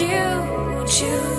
you choose?